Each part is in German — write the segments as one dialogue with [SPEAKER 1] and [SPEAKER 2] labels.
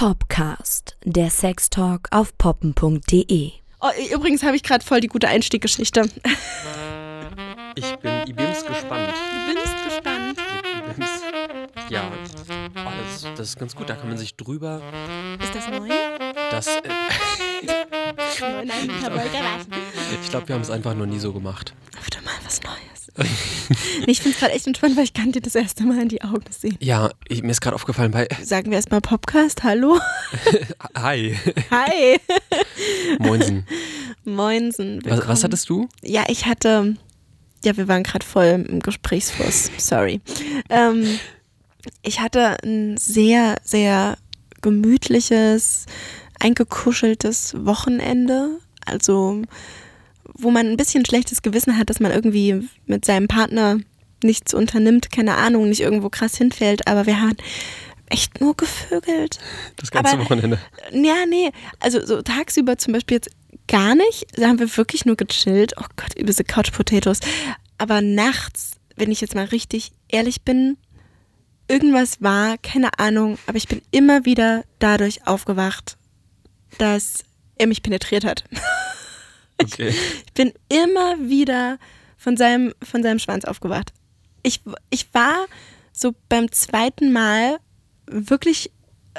[SPEAKER 1] Popcast, der Sextalk auf poppen.de.
[SPEAKER 2] Oh, übrigens habe ich gerade voll die gute Einstieggeschichte.
[SPEAKER 3] Ich bin Ibims gespannt.
[SPEAKER 2] Du bist gespannt.
[SPEAKER 3] Ibims. Ja, oh, das, ist, das ist ganz gut. Da kann man sich drüber.
[SPEAKER 2] Ist das neu?
[SPEAKER 3] Das. Äh,
[SPEAKER 2] Nein, ich habe
[SPEAKER 3] ich glaube, wir haben es einfach noch nie so gemacht.
[SPEAKER 2] Wieder mal was Neues. ich finde es gerade echt entspannt, weil ich kann dir das erste Mal in die Augen sehen.
[SPEAKER 3] Ja, ich, mir ist gerade aufgefallen bei.
[SPEAKER 2] Sagen wir erstmal Popcast, hallo?
[SPEAKER 3] Hi.
[SPEAKER 2] Hi.
[SPEAKER 3] Moinsen.
[SPEAKER 2] Moinsen.
[SPEAKER 3] Was, was hattest du?
[SPEAKER 2] Ja, ich hatte. Ja, wir waren gerade voll im Gesprächsfluss. Sorry. Ähm, ich hatte ein sehr, sehr gemütliches, eingekuscheltes Wochenende. Also, wo man ein bisschen schlechtes Gewissen hat, dass man irgendwie mit seinem Partner nichts unternimmt, keine Ahnung, nicht irgendwo krass hinfällt. Aber wir haben echt nur gevögelt.
[SPEAKER 3] Das ganze
[SPEAKER 2] Aber-
[SPEAKER 3] Wochenende.
[SPEAKER 2] Ja, nee. Also so tagsüber zum Beispiel jetzt gar nicht. Da haben wir wirklich nur gechillt. Oh Gott, übelste Couch Potatoes. Aber nachts, wenn ich jetzt mal richtig ehrlich bin, irgendwas war, keine Ahnung, aber ich bin immer wieder dadurch aufgewacht, dass er mich penetriert hat.
[SPEAKER 3] Okay.
[SPEAKER 2] Ich bin immer wieder von seinem, von seinem Schwanz aufgewacht. Ich, ich war so beim zweiten Mal wirklich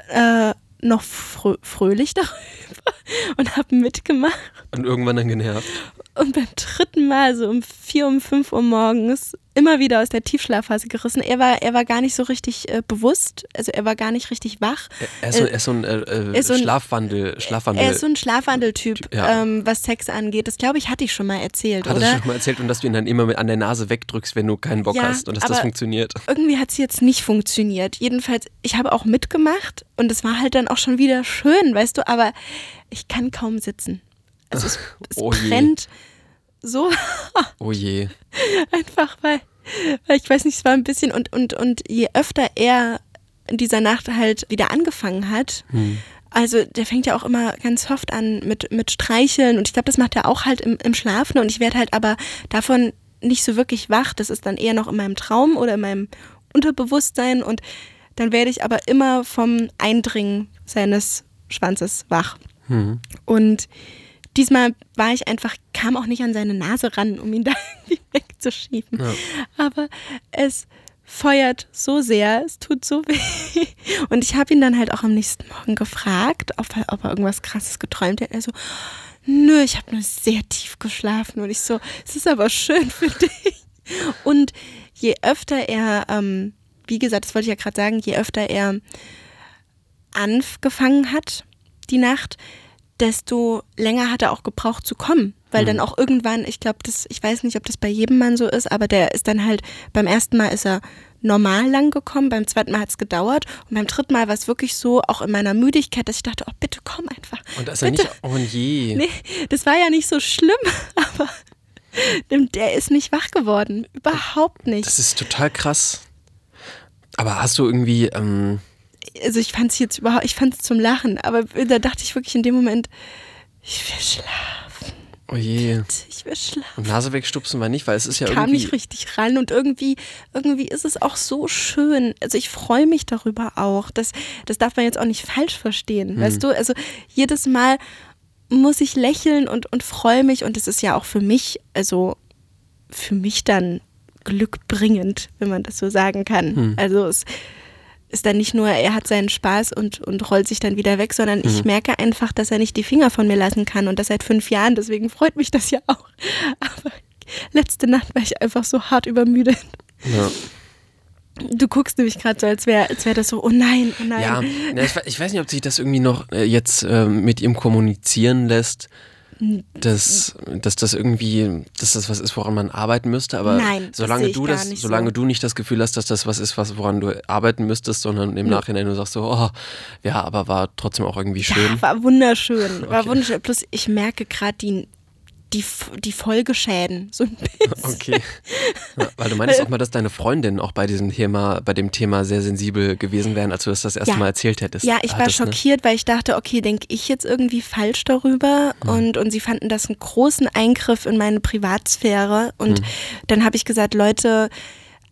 [SPEAKER 2] äh, noch frö fröhlich darüber und habe mitgemacht.
[SPEAKER 3] Und irgendwann dann genervt.
[SPEAKER 2] Und beim dritten Mal, so um vier, um fünf Uhr morgens, immer wieder aus der Tiefschlafphase gerissen. Er war, er war gar nicht so richtig äh, bewusst, also er war gar nicht richtig wach.
[SPEAKER 3] Er ist so, er ist so ein, äh, äh,
[SPEAKER 2] ist so ein-
[SPEAKER 3] Schlafwandel. Schlafwandel.
[SPEAKER 2] Er ist so ein Schlafwandeltyp,
[SPEAKER 3] Ja.
[SPEAKER 2] ähm, was Sex angeht. Das glaube ich, hatte ich schon mal erzählt,
[SPEAKER 3] Hattest
[SPEAKER 2] oder?
[SPEAKER 3] du schon mal erzählt und dass du ihn dann immer mit an der Nase wegdrückst, wenn du keinen Bock
[SPEAKER 2] Ja,
[SPEAKER 3] hast und dass das funktioniert.
[SPEAKER 2] irgendwie hat es jetzt nicht funktioniert. Jedenfalls, ich habe auch mitgemacht und es war halt dann auch schon wieder schön, weißt du, aber ich kann kaum sitzen. Also es, es
[SPEAKER 3] Oh je.
[SPEAKER 2] So
[SPEAKER 3] Oh je.
[SPEAKER 2] einfach, weil, weil ich weiß nicht, es war ein bisschen und, und, und je öfter er in dieser Nacht halt wieder angefangen hat,
[SPEAKER 3] Hm.
[SPEAKER 2] also der fängt ja auch immer ganz soft an mit, mit Streicheln und ich glaube, das macht er auch halt im, im Schlafen und ich werde halt aber davon nicht so wirklich wach. Das ist dann eher noch in meinem Traum oder in meinem Unterbewusstsein und dann werde ich aber immer vom Eindringen seines Schwanzes wach.
[SPEAKER 3] Hm.
[SPEAKER 2] Und diesmal war ich einfach, kam auch nicht an seine Nase ran, um ihn da irgendwie wegzuschieben.
[SPEAKER 3] Ja.
[SPEAKER 2] Aber es feuert so sehr, es tut so weh. Und ich habe ihn dann halt auch am nächsten Morgen gefragt, ob er, ob er irgendwas Krasses geträumt hat. Er so, nö, ich habe nur sehr tief geschlafen. Und ich so, es ist aber schön für dich. Und je öfter er, ähm, wie gesagt, das wollte ich ja gerade sagen, je öfter er angefangen hat, die Nacht, desto länger hat er auch gebraucht zu kommen. Weil dann auch irgendwann, ich glaube, das, ich weiß nicht, ob das bei jedem Mann so ist, aber der ist dann halt, beim ersten Mal ist er normal lang gekommen, beim zweiten Mal hat es gedauert und beim dritten Mal war es wirklich so, auch in meiner Müdigkeit, dass ich dachte, oh bitte komm einfach.
[SPEAKER 3] Und da ist er
[SPEAKER 2] Bitte.
[SPEAKER 3] nicht. Oh je.
[SPEAKER 2] Nee, das war ja nicht so schlimm, aber der ist nicht wach geworden. Überhaupt nicht.
[SPEAKER 3] Das ist total krass. Aber hast du irgendwie. Ähm,
[SPEAKER 2] also ich fand es jetzt überhaupt, ich fand es zum Lachen, aber da dachte ich wirklich in dem Moment, ich will schlafen,
[SPEAKER 3] oh je.
[SPEAKER 2] ich will schlafen.
[SPEAKER 3] Und Nase wegstupsen war nicht, weil es ist ja
[SPEAKER 2] Ich kam
[SPEAKER 3] irgendwie.
[SPEAKER 2] nicht richtig ran und irgendwie, irgendwie ist es auch so schön. Also ich freue mich darüber auch. Das, das darf man jetzt auch nicht falsch verstehen,
[SPEAKER 3] Hm.
[SPEAKER 2] weißt du? Also jedes Mal muss ich lächeln und, und freue mich und es ist ja auch für mich, also für mich dann glückbringend, wenn man das so sagen kann.
[SPEAKER 3] Hm.
[SPEAKER 2] Also es ist dann nicht nur, er hat seinen Spaß und, und rollt sich dann wieder weg, sondern
[SPEAKER 3] Mhm.
[SPEAKER 2] ich merke einfach, dass er nicht die Finger von mir lassen kann und das seit fünf Jahren. Deswegen freut mich das ja auch. Aber letzte Nacht war ich einfach so hart übermüdet.
[SPEAKER 3] Ja.
[SPEAKER 2] Du guckst nämlich gerade so, als wäre als wär das so, oh nein, oh nein.
[SPEAKER 3] Ja, ich, ich weiß nicht, ob sich das irgendwie noch äh, jetzt äh, mit ihm kommunizieren lässt, dass, dass das irgendwie, dass das was ist, woran man arbeiten müsste. Aber
[SPEAKER 2] Nein, das
[SPEAKER 3] solange
[SPEAKER 2] ich
[SPEAKER 3] du das,
[SPEAKER 2] nicht
[SPEAKER 3] solange
[SPEAKER 2] so.
[SPEAKER 3] du nicht das Gefühl hast, dass das was ist, was woran du arbeiten müsstest, sondern im Nachhinein du sagst so, oh, ja, aber war trotzdem auch irgendwie schön.
[SPEAKER 2] Ja, war wunderschön. War
[SPEAKER 3] Okay.
[SPEAKER 2] wunderschön. Plus ich merke gerade die, die, die Folgeschäden. So ein bisschen.
[SPEAKER 3] Okay. Ja, weil du meinst auch mal, dass deine Freundin auch bei diesem Thema, bei dem Thema sehr sensibel gewesen wären, als du das das erste
[SPEAKER 2] Ja.
[SPEAKER 3] Mal erzählt hättest.
[SPEAKER 2] Ja, ich war
[SPEAKER 3] Hattest, ne?
[SPEAKER 2] schockiert, weil ich dachte, okay, denke ich jetzt irgendwie falsch darüber und, und sie fanden das einen großen Eingriff in meine Privatsphäre und dann habe ich gesagt, Leute,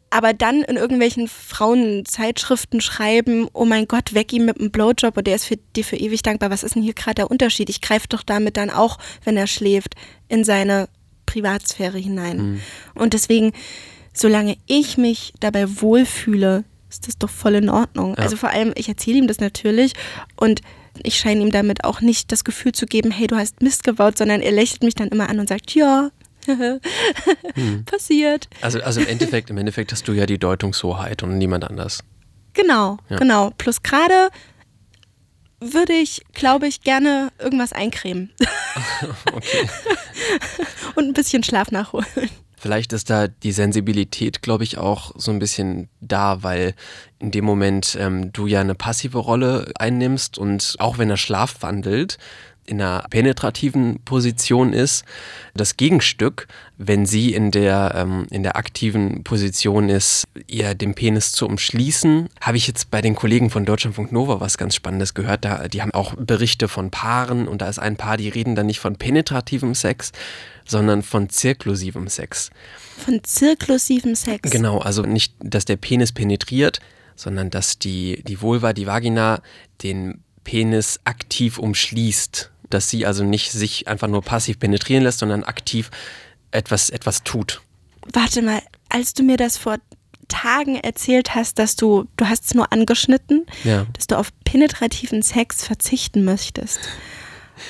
[SPEAKER 2] aber dann in irgendwelchen Frauenzeitschriften schreiben, oh mein Gott, weg ihm mit einem Blowjob und der ist für dir für ewig dankbar. Was ist denn hier gerade der Unterschied? Ich greife doch damit dann auch, wenn er schläft, in seine Privatsphäre hinein. Mhm. Und deswegen, solange ich mich dabei wohlfühle, ist das doch voll in Ordnung. Ja. Also vor allem, ich erzähle ihm das natürlich und ich scheine ihm damit auch nicht das Gefühl zu geben, hey, du hast Mist gebaut, sondern er lächelt mich dann immer an und sagt, ja, hm. passiert.
[SPEAKER 3] Also, also im Endeffekt, im Endeffekt hast du ja die Deutungshoheit und niemand anders.
[SPEAKER 2] Genau, ja. genau. Plus gerade würde ich, glaube ich, gerne irgendwas eincremen. okay. und ein bisschen Schlaf nachholen.
[SPEAKER 3] Vielleicht ist da die Sensibilität, glaube ich, auch so ein bisschen da, weil in dem Moment ähm, du ja eine passive Rolle einnimmst und auch wenn er Schlaf wandelt, in einer penetrativen Position ist. Das Gegenstück, wenn sie in der, ähm, in der aktiven Position ist, ihr den Penis zu umschließen, habe ich jetzt bei den Kollegen von Deutschlandfunk Nova was ganz Spannendes gehört. Da, die haben auch Berichte von Paaren und da ist ein Paar, die reden dann nicht von penetrativem Sex, sondern von zirklusivem Sex.
[SPEAKER 2] Von zirklusivem Sex?
[SPEAKER 3] Genau, also nicht, dass der Penis penetriert, sondern dass die, die Vulva, die Vagina den Penis aktiv umschließt dass sie also nicht sich einfach nur passiv penetrieren lässt, sondern aktiv etwas, etwas tut.
[SPEAKER 2] Warte mal, als du mir das vor Tagen erzählt hast, dass du, du hast es nur angeschnitten, ja. dass du auf penetrativen Sex verzichten möchtest.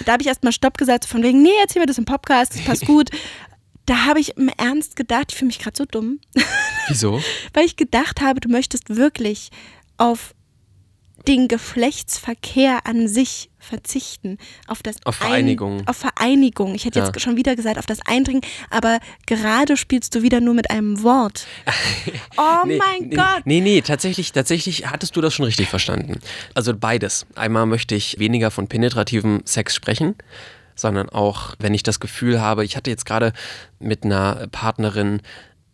[SPEAKER 2] Da habe ich erstmal Stopp gesagt, von wegen, nee, erzähl mir das im Podcast, das passt gut. Da habe ich im Ernst gedacht, ich fühle mich gerade so dumm.
[SPEAKER 3] Wieso?
[SPEAKER 2] Weil ich gedacht habe, du möchtest wirklich auf den Geschlechtsverkehr an sich verzichten. Auf das
[SPEAKER 3] auf Vereinigung.
[SPEAKER 2] Ein, auf Vereinigung. Ich hätte ja. jetzt schon wieder gesagt, auf das Eindringen, aber gerade spielst du wieder nur mit einem Wort. Oh nee, mein
[SPEAKER 3] nee,
[SPEAKER 2] Gott.
[SPEAKER 3] Nee, nee, tatsächlich, tatsächlich hattest du das schon richtig verstanden. Also beides. Einmal möchte ich weniger von penetrativem Sex sprechen sondern auch, wenn ich das Gefühl habe, ich hatte jetzt gerade mit einer Partnerin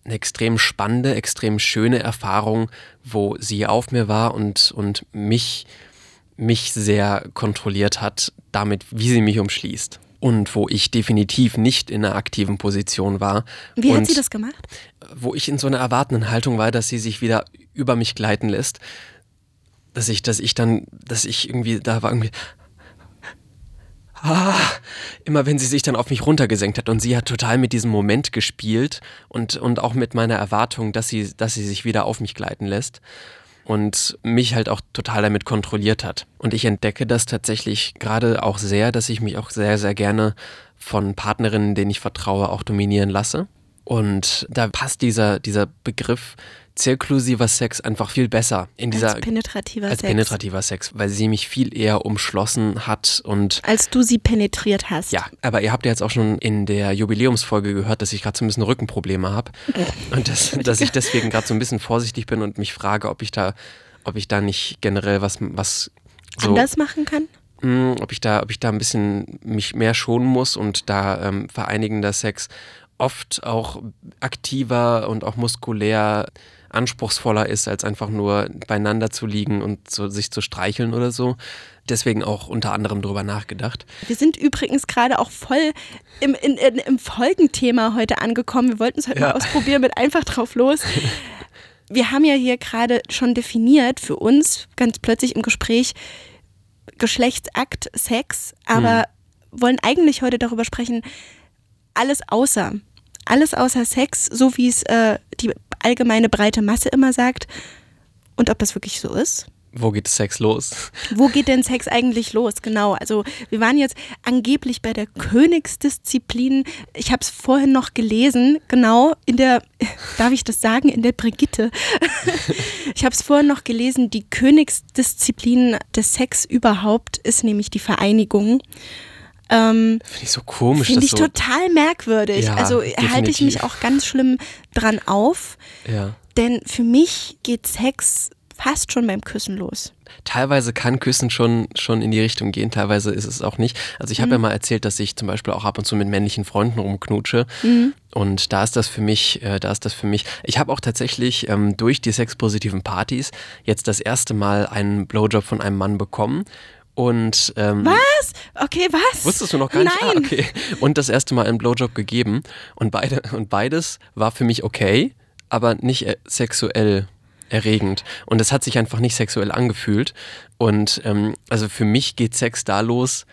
[SPEAKER 3] eine extrem spannende, extrem schöne Erfahrung, wo sie auf mir war und, und mich, mich sehr kontrolliert hat, damit, wie sie mich umschließt. Und wo ich definitiv nicht in einer aktiven Position war.
[SPEAKER 2] Wie hat sie das gemacht?
[SPEAKER 3] Wo ich in so einer erwartenden Haltung war, dass sie sich wieder über mich gleiten lässt. Dass ich, dass ich dann, dass ich irgendwie, da war irgendwie, ah, immer wenn sie sich dann auf mich runtergesenkt hat und sie hat total mit diesem Moment gespielt und, und auch mit meiner Erwartung, dass sie, dass sie sich wieder auf mich gleiten lässt und mich halt auch total damit kontrolliert hat. Und ich entdecke das tatsächlich gerade auch sehr, dass ich mich auch sehr, sehr gerne von Partnerinnen, denen ich vertraue, auch dominieren lasse. Und da passt dieser, dieser Begriff zirklusiver Sex einfach viel besser in dieser
[SPEAKER 2] als penetrativer
[SPEAKER 3] als
[SPEAKER 2] Sex.
[SPEAKER 3] penetrativer Sex, weil sie mich viel eher umschlossen hat und
[SPEAKER 2] als du sie penetriert hast.
[SPEAKER 3] Ja, aber ihr habt ja jetzt auch schon in der Jubiläumsfolge gehört, dass ich gerade so ein bisschen Rückenprobleme habe und das, dass ich deswegen gerade so ein bisschen vorsichtig bin und mich frage, ob ich da ob ich da nicht generell was was
[SPEAKER 2] so, anders machen kann?
[SPEAKER 3] Mh, hm, ob ich da ob ich da ein bisschen mich mehr schonen muss und da ähm, vereinigender Sex oft auch aktiver und auch muskulär anspruchsvoller ist, als einfach nur beieinander zu liegen und so, sich zu streicheln oder so. Deswegen auch unter anderem drüber nachgedacht.
[SPEAKER 2] Wir sind übrigens gerade auch voll im, in, in, im Folgenthema heute angekommen. Wir wollten es heute ja. mal ausprobieren mit einfach drauf los. Wir haben ja hier gerade schon definiert für uns ganz plötzlich im Gespräch Geschlechtsakt, Sex, aber hm. wollen eigentlich heute darüber sprechen, alles außer. Alles außer Sex, so wie es äh, die allgemeine breite Masse immer sagt. Und ob das wirklich so ist?
[SPEAKER 3] Wo geht Sex los?
[SPEAKER 2] Wo geht denn Sex eigentlich los? Genau. Also wir waren jetzt angeblich bei der Königsdisziplin. Ich habe es vorhin noch gelesen, genau in der, darf ich das sagen, in der Brigitte. Ich habe es vorhin noch gelesen, die Königsdisziplin des Sex überhaupt ist nämlich die Vereinigung.
[SPEAKER 3] Ähm, Finde ich so komisch.
[SPEAKER 2] Finde ich so total merkwürdig. Ja, also definitiv. halte ich mich auch ganz schlimm dran auf.
[SPEAKER 3] Ja.
[SPEAKER 2] Denn für mich geht Sex fast schon beim Küssen los.
[SPEAKER 3] Teilweise kann Küssen schon, schon in die Richtung gehen, teilweise ist es auch nicht. Also ich habe mhm. ja mal erzählt, dass ich zum Beispiel auch ab und zu mit männlichen Freunden rumknutsche. Mhm. Und da ist das für mich, äh, da ist das für mich. Ich habe auch tatsächlich ähm, durch die sexpositiven Partys jetzt das erste Mal einen Blowjob von einem Mann bekommen. Und ähm,
[SPEAKER 2] was? Okay, was?
[SPEAKER 3] Wusstest du noch gar nicht?
[SPEAKER 2] Ah,
[SPEAKER 3] Nein. Ah, okay. Und das erste Mal einen Blowjob gegeben und beide und beides war für mich okay. aber nicht äh, sexuell erregend. Und es hat sich einfach nicht sexuell angefühlt. Und ähm, also für mich geht Sex da los,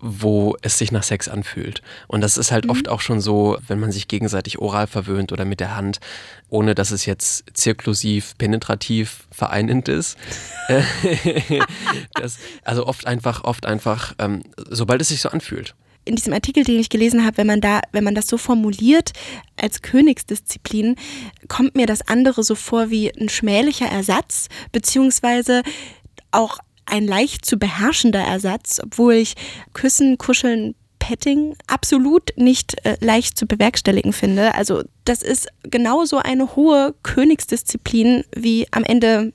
[SPEAKER 3] wo es sich nach Sex anfühlt. Und das ist halt mhm. oft auch schon so, wenn man sich gegenseitig oral verwöhnt oder mit der Hand, ohne dass es jetzt zirklusiv, penetrativ vereinend ist. das, also oft einfach, oft einfach, ähm, sobald es sich so anfühlt
[SPEAKER 2] in diesem Artikel, den ich gelesen habe, wenn man da, wenn man das so formuliert als Königsdisziplin, kommt mir das andere so vor wie ein schmählicher Ersatz, beziehungsweise auch ein leicht zu beherrschender Ersatz, obwohl ich Küssen, Kuscheln, Petting absolut nicht äh, leicht zu bewerkstelligen finde. Also das ist genauso eine hohe Königsdisziplin wie am Ende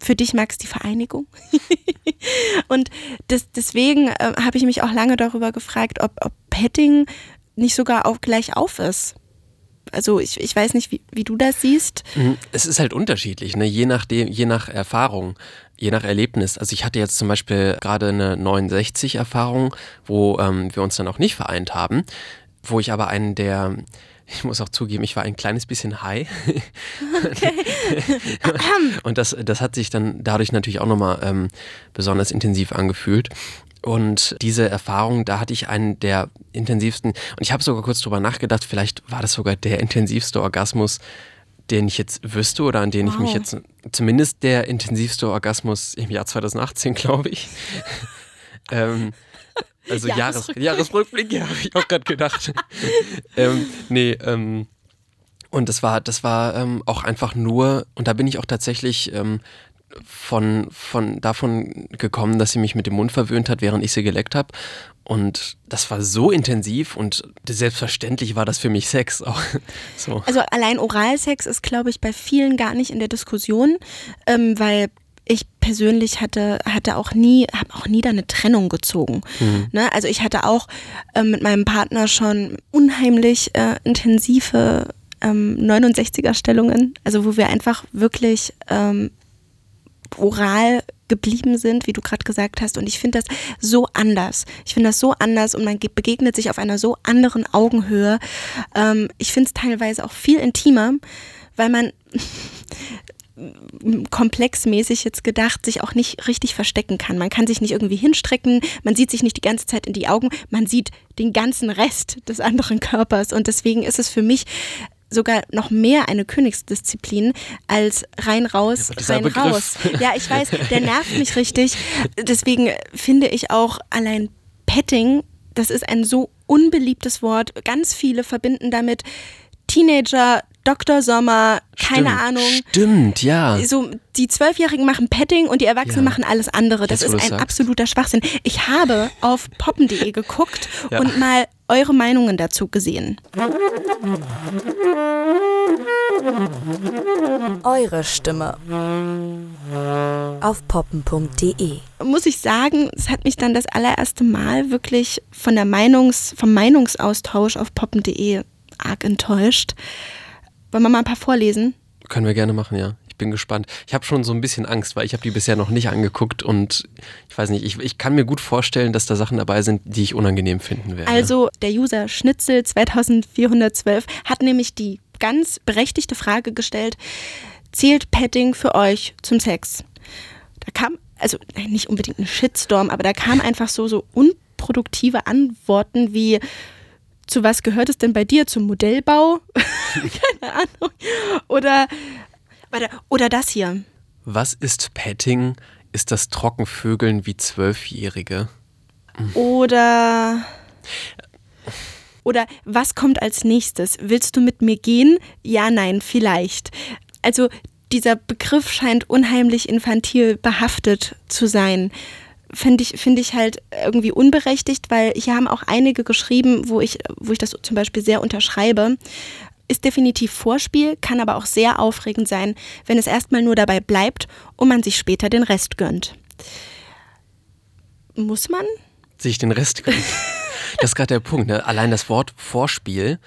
[SPEAKER 2] für dich, Max, die Vereinigung. und das, deswegen äh, habe ich mich auch lange darüber gefragt, ob, ob Petting nicht sogar auch gleich auf ist. Also ich, ich weiß nicht, wie, wie du das siehst.
[SPEAKER 3] Mhm. Es ist halt unterschiedlich, ne? je, nachdem, je nach Erfahrung, je nach Erlebnis. Also ich hatte jetzt zum Beispiel gerade eine 69-Erfahrung, wo ähm, wir uns dann auch nicht vereint haben, wo ich aber einen der ich muss auch zugeben, ich war ein kleines bisschen high. Okay. und das, das hat sich dann dadurch natürlich auch nochmal ähm, besonders intensiv angefühlt. Und diese Erfahrung, da hatte ich einen der intensivsten, und ich habe sogar kurz drüber nachgedacht, vielleicht war das sogar der intensivste Orgasmus, den ich jetzt wüsste oder an den wow. ich mich jetzt, zumindest der intensivste Orgasmus im Jahr 2018, glaube ich. ähm, also Jahresrückblick, Jahresrückblick ja, habe ich auch gerade gedacht. ähm, nee, ähm, und das war, das war ähm, auch einfach nur, und da bin ich auch tatsächlich ähm, von, von davon gekommen, dass sie mich mit dem Mund verwöhnt hat, während ich sie geleckt habe. Und das war so intensiv und selbstverständlich war das für mich Sex auch. So.
[SPEAKER 2] Also allein Oralsex ist, glaube ich, bei vielen gar nicht in der Diskussion, ähm, weil ich persönlich hatte, hatte auch nie, habe auch nie da eine Trennung gezogen. Mhm. Ne? Also ich hatte auch äh, mit meinem Partner schon unheimlich äh, intensive ähm, 69er Stellungen, also wo wir einfach wirklich ähm, oral geblieben sind, wie du gerade gesagt hast. Und ich finde das so anders. Ich finde das so anders und man begegnet sich auf einer so anderen Augenhöhe. Ähm, ich finde es teilweise auch viel intimer, weil man komplexmäßig jetzt gedacht, sich auch nicht richtig verstecken kann. Man kann sich nicht irgendwie hinstrecken, man sieht sich nicht die ganze Zeit in die Augen, man sieht den ganzen Rest des anderen Körpers. Und deswegen ist es für mich sogar noch mehr eine Königsdisziplin als rein raus, ja, rein Begriff. raus. Ja, ich weiß, der nervt mich richtig. Deswegen finde ich auch allein Petting, das ist ein so unbeliebtes Wort. Ganz viele verbinden damit Teenager, Dr. Sommer, keine
[SPEAKER 3] stimmt,
[SPEAKER 2] Ahnung.
[SPEAKER 3] Stimmt, ja.
[SPEAKER 2] So, die Zwölfjährigen machen Petting und die Erwachsenen ja. machen alles andere. Das Jetzt, ist ein sagst. absoluter Schwachsinn. Ich habe auf poppen.de geguckt ja. und mal eure Meinungen dazu gesehen.
[SPEAKER 1] Eure Stimme auf poppen.de.
[SPEAKER 2] Muss ich sagen, es hat mich dann das allererste Mal wirklich von der Meinungs, vom Meinungsaustausch auf poppen.de arg enttäuscht. Wollen wir mal ein paar vorlesen?
[SPEAKER 3] Können wir gerne machen, ja. Ich bin gespannt. Ich habe schon so ein bisschen Angst, weil ich habe die bisher noch nicht angeguckt und ich weiß nicht, ich, ich kann mir gut vorstellen, dass da Sachen dabei sind, die ich unangenehm finden werde.
[SPEAKER 2] Also der User Schnitzel 2412 hat nämlich die ganz berechtigte Frage gestellt, zählt Petting für euch zum Sex? Da kam, also nicht unbedingt ein Shitstorm, aber da kam einfach so, so unproduktive Antworten wie, zu was gehört es denn bei dir? Zum Modellbau? Keine Ahnung. Oder, oder das hier.
[SPEAKER 3] Was ist Petting? Ist das Trockenvögeln wie Zwölfjährige?
[SPEAKER 2] Oder. Oder was kommt als nächstes? Willst du mit mir gehen? Ja, nein, vielleicht. Also dieser Begriff scheint unheimlich infantil behaftet zu sein finde ich, finde ich halt irgendwie unberechtigt, weil hier haben auch einige geschrieben, wo ich, wo ich das zum Beispiel sehr unterschreibe. Ist definitiv Vorspiel, kann aber auch sehr aufregend sein, wenn es erstmal nur dabei bleibt und man sich später den Rest gönnt. Muss man?
[SPEAKER 3] Sich den Rest gönnen. Das ist gerade der Punkt. Ne? Allein das Wort Vorspiel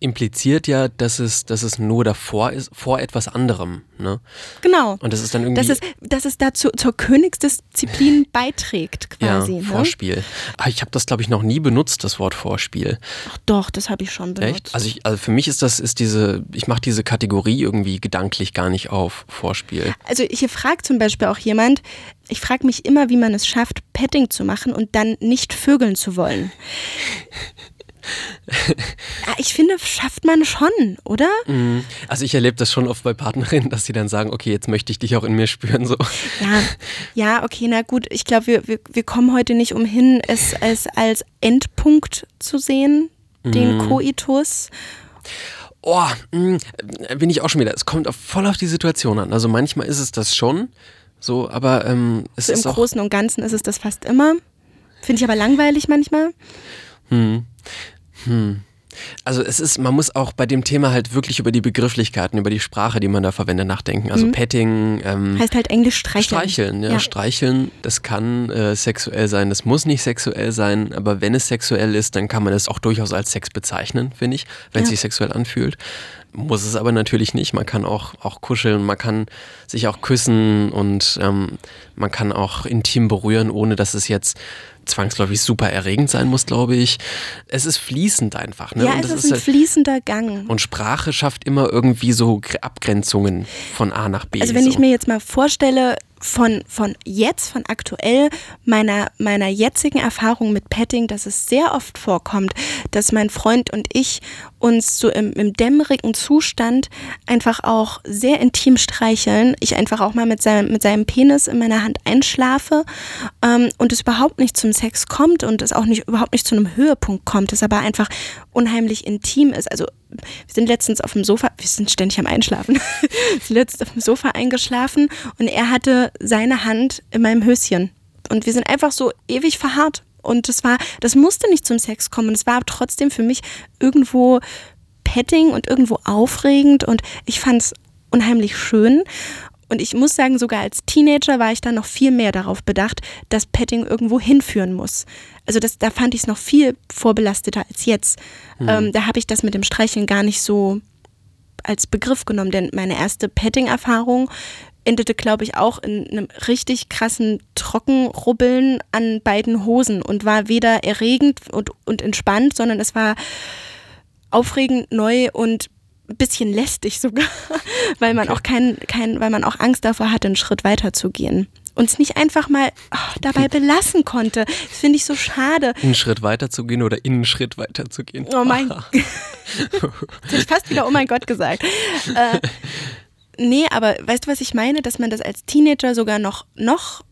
[SPEAKER 3] impliziert ja, dass es, dass es nur davor ist, vor etwas anderem. Ne?
[SPEAKER 2] Genau.
[SPEAKER 3] Und das ist dann irgendwie.
[SPEAKER 2] Dass es, dass es dazu zur Königsdisziplin beiträgt, quasi.
[SPEAKER 3] ja,
[SPEAKER 2] ne?
[SPEAKER 3] Vorspiel. Aber ich habe das, glaube ich, noch nie benutzt, das Wort Vorspiel.
[SPEAKER 2] Ach doch, das habe ich schon benutzt.
[SPEAKER 3] Echt? Also, ich, also für mich ist das, ist diese, ich mache diese Kategorie irgendwie gedanklich gar nicht auf Vorspiel.
[SPEAKER 2] Also hier fragt zum Beispiel auch jemand, ich frage mich immer, wie man es schafft, Petting zu machen und dann nicht vögeln zu wollen. Ja, ich finde, schafft man schon, oder?
[SPEAKER 3] Mhm. Also ich erlebe das schon oft bei Partnerinnen, dass sie dann sagen, okay, jetzt möchte ich dich auch in mir spüren. So.
[SPEAKER 2] Ja, ja, okay, na gut. Ich glaube, wir, wir, wir kommen heute nicht umhin, es, es als Endpunkt zu sehen, den
[SPEAKER 3] Mhm.
[SPEAKER 2] Koitus.
[SPEAKER 3] Oh, mh, bin ich auch schon wieder. Es kommt auf, voll auf die Situation an. Also manchmal ist es das schon, so, aber ähm, es
[SPEAKER 2] So Im
[SPEAKER 3] ist auch.
[SPEAKER 2] Großen und Ganzen ist es das fast immer. Finde ich aber langweilig manchmal.
[SPEAKER 3] Hm. Hm. Also es ist, man muss auch bei dem Thema halt wirklich über die Begrifflichkeiten, über die Sprache, die man da verwendet, nachdenken. Also
[SPEAKER 2] Mhm.
[SPEAKER 3] Petting, ähm,
[SPEAKER 2] Heißt halt Englisch streicheln.
[SPEAKER 3] Streicheln, ja,
[SPEAKER 2] Ja.
[SPEAKER 3] streicheln, das kann äh, sexuell sein, das muss nicht sexuell sein, aber wenn es sexuell ist, dann kann man es auch durchaus als Sex bezeichnen, finde ich, wenn es
[SPEAKER 2] Ja.
[SPEAKER 3] sich sexuell anfühlt. Muss es aber natürlich nicht. Man kann auch, auch kuscheln, man kann sich auch küssen und ähm, man kann auch intim berühren, ohne dass es jetzt zwangsläufig super erregend sein muss, glaube ich. Es ist fließend einfach. Ne?
[SPEAKER 2] Ja,
[SPEAKER 3] und
[SPEAKER 2] es
[SPEAKER 3] das
[SPEAKER 2] ist ein
[SPEAKER 3] halt-
[SPEAKER 2] fließender Gang.
[SPEAKER 3] und Sprache schafft immer irgendwie so Gre- Abgrenzungen von A nach B.
[SPEAKER 2] Also wenn
[SPEAKER 3] so.
[SPEAKER 2] ich mir jetzt mal vorstelle, von, von jetzt, von aktuell, meiner, meiner jetzigen Erfahrung mit Petting, dass es sehr oft vorkommt, dass mein Freund und ich uns so im, im dämmerigen Zustand einfach auch sehr intim streicheln. Ich einfach auch mal mit seinem, mit seinem Penis in meiner Hand einschlafe ähm, und es überhaupt nicht zum Sex kommt und es auch nicht überhaupt nicht zu einem Höhepunkt kommt, es aber einfach unheimlich intim ist. Also wir sind letztens auf dem Sofa, wir sind ständig am Einschlafen, letztens auf dem Sofa eingeschlafen und er hatte seine Hand in meinem Höschen. Und wir sind einfach so ewig verharrt. Und das war, das musste nicht zum Sex kommen. Es war trotzdem für mich irgendwo petting und irgendwo aufregend und ich fand es unheimlich schön. Und ich muss sagen, sogar als Teenager war ich dann noch viel mehr darauf bedacht, dass Petting irgendwo hinführen muss. Also das, da fand ich es noch viel vorbelasteter als jetzt. Ähm, da habe ich das mit dem Streicheln gar nicht so als Begriff genommen, denn meine erste Petting-Erfahrung endete, glaube ich, auch in einem richtig krassen Trockenrubbeln an beiden Hosen und war weder erregend und, und entspannt, sondern es war aufregend, neu und bisschen lästig sogar, weil man auch kein, kein, weil man auch Angst davor hatte, einen Schritt weiter zu gehen. Und es nicht einfach mal oh, dabei belassen konnte. Das finde ich so schade.
[SPEAKER 3] einen Schritt weiter zu gehen oder in einen Schritt weiter zu gehen.
[SPEAKER 2] Oh mein Gott. Ich fast wieder oh mein Gott gesagt. Äh, nee, aber weißt du, was ich meine? Dass man das als Teenager sogar noch, noch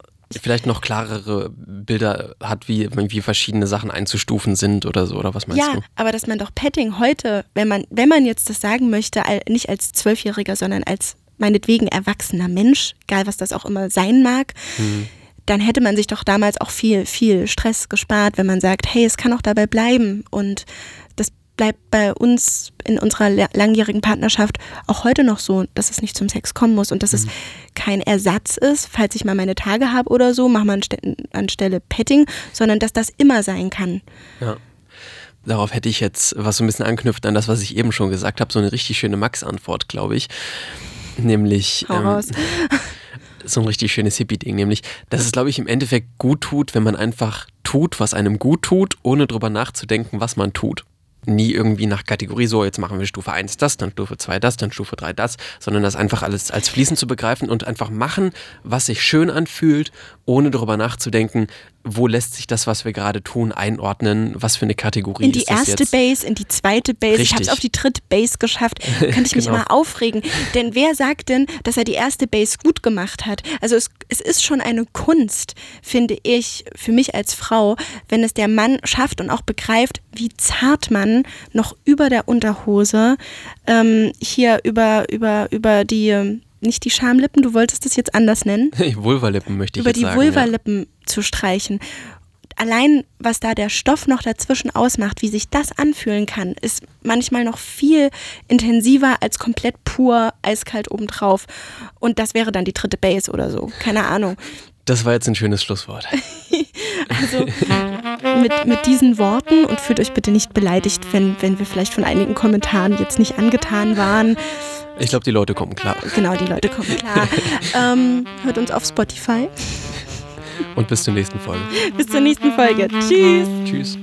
[SPEAKER 3] Vielleicht noch klarere Bilder hat, wie, wie verschiedene Sachen einzustufen sind oder so, oder was meinst
[SPEAKER 2] ja,
[SPEAKER 3] du?
[SPEAKER 2] aber dass man doch Petting heute, wenn man, wenn man jetzt das sagen möchte, nicht als Zwölfjähriger, sondern als meinetwegen erwachsener Mensch, egal was das auch immer sein mag,
[SPEAKER 3] Hm.
[SPEAKER 2] dann hätte man sich doch damals auch viel, viel Stress gespart, wenn man sagt, hey, es kann auch dabei bleiben und bleibt bei uns in unserer la- langjährigen Partnerschaft auch heute noch so, dass es nicht zum Sex kommen muss und dass es kein Ersatz ist, falls ich mal meine Tage habe oder so, machen wir anste anstelle Petting, sondern dass das immer sein kann.
[SPEAKER 3] Ja. Darauf hätte ich jetzt, was so ein bisschen anknüpft an das, was ich eben schon gesagt habe, so eine richtig schöne Max-Antwort, glaube ich. Nämlich,
[SPEAKER 2] raus.
[SPEAKER 3] so ein richtig schönes Hippie-Ding, nämlich, dass es, glaube ich, im Endeffekt gut tut, wenn man einfach tut, was einem gut tut, ohne drüber nachzudenken, was man tut. Nie irgendwie nach Kategorie, so jetzt machen wir Stufe 1 das, dann Stufe 2 das, dann Stufe 3 das, sondern das einfach alles als fließend zu begreifen und einfach machen, was sich schön anfühlt, ohne darüber nachzudenken, wo lässt sich das, was wir gerade tun, einordnen, was für eine Kategorie
[SPEAKER 2] in die
[SPEAKER 3] ist das
[SPEAKER 2] erste
[SPEAKER 3] jetzt.
[SPEAKER 2] Base, in die zweite Base. Ich habe es
[SPEAKER 3] Richtig.
[SPEAKER 2] auf die dritte Base geschafft. Könnte ich mich
[SPEAKER 3] Genau.
[SPEAKER 2] immer aufregen. Denn wer sagt denn, dass er die erste Base gut gemacht hat? Also es, es ist schon eine Kunst, finde ich, für mich als Frau, wenn es der Mann schafft und auch begreift, wie zart man noch über der Unterhose ähm, hier über, über, über die, nicht die Schamlippen, du wolltest das jetzt anders nennen
[SPEAKER 3] Vulvalippen möchte ich
[SPEAKER 2] über
[SPEAKER 3] jetzt
[SPEAKER 2] die
[SPEAKER 3] sagen.
[SPEAKER 2] Vulvalippen zu streichen. Allein, was da der Stoff noch dazwischen ausmacht, wie sich das anfühlen kann, ist manchmal noch viel intensiver als komplett pur eiskalt obendrauf. Und das wäre dann die dritte Base oder so. Keine Ahnung.
[SPEAKER 3] Das war jetzt ein schönes Schlusswort.
[SPEAKER 2] Also, mit, mit diesen Worten und fühlt euch bitte nicht beleidigt, wenn, wenn wir vielleicht von einigen Kommentaren jetzt nicht angetan waren.
[SPEAKER 3] Ich glaube, die Leute kommen klar.
[SPEAKER 2] Genau, die Leute kommen klar. ähm, hört uns auf Spotify.
[SPEAKER 3] Und bis zur nächsten Folge.
[SPEAKER 2] Bis zur nächsten Folge. Tschüss.
[SPEAKER 3] Tschüss.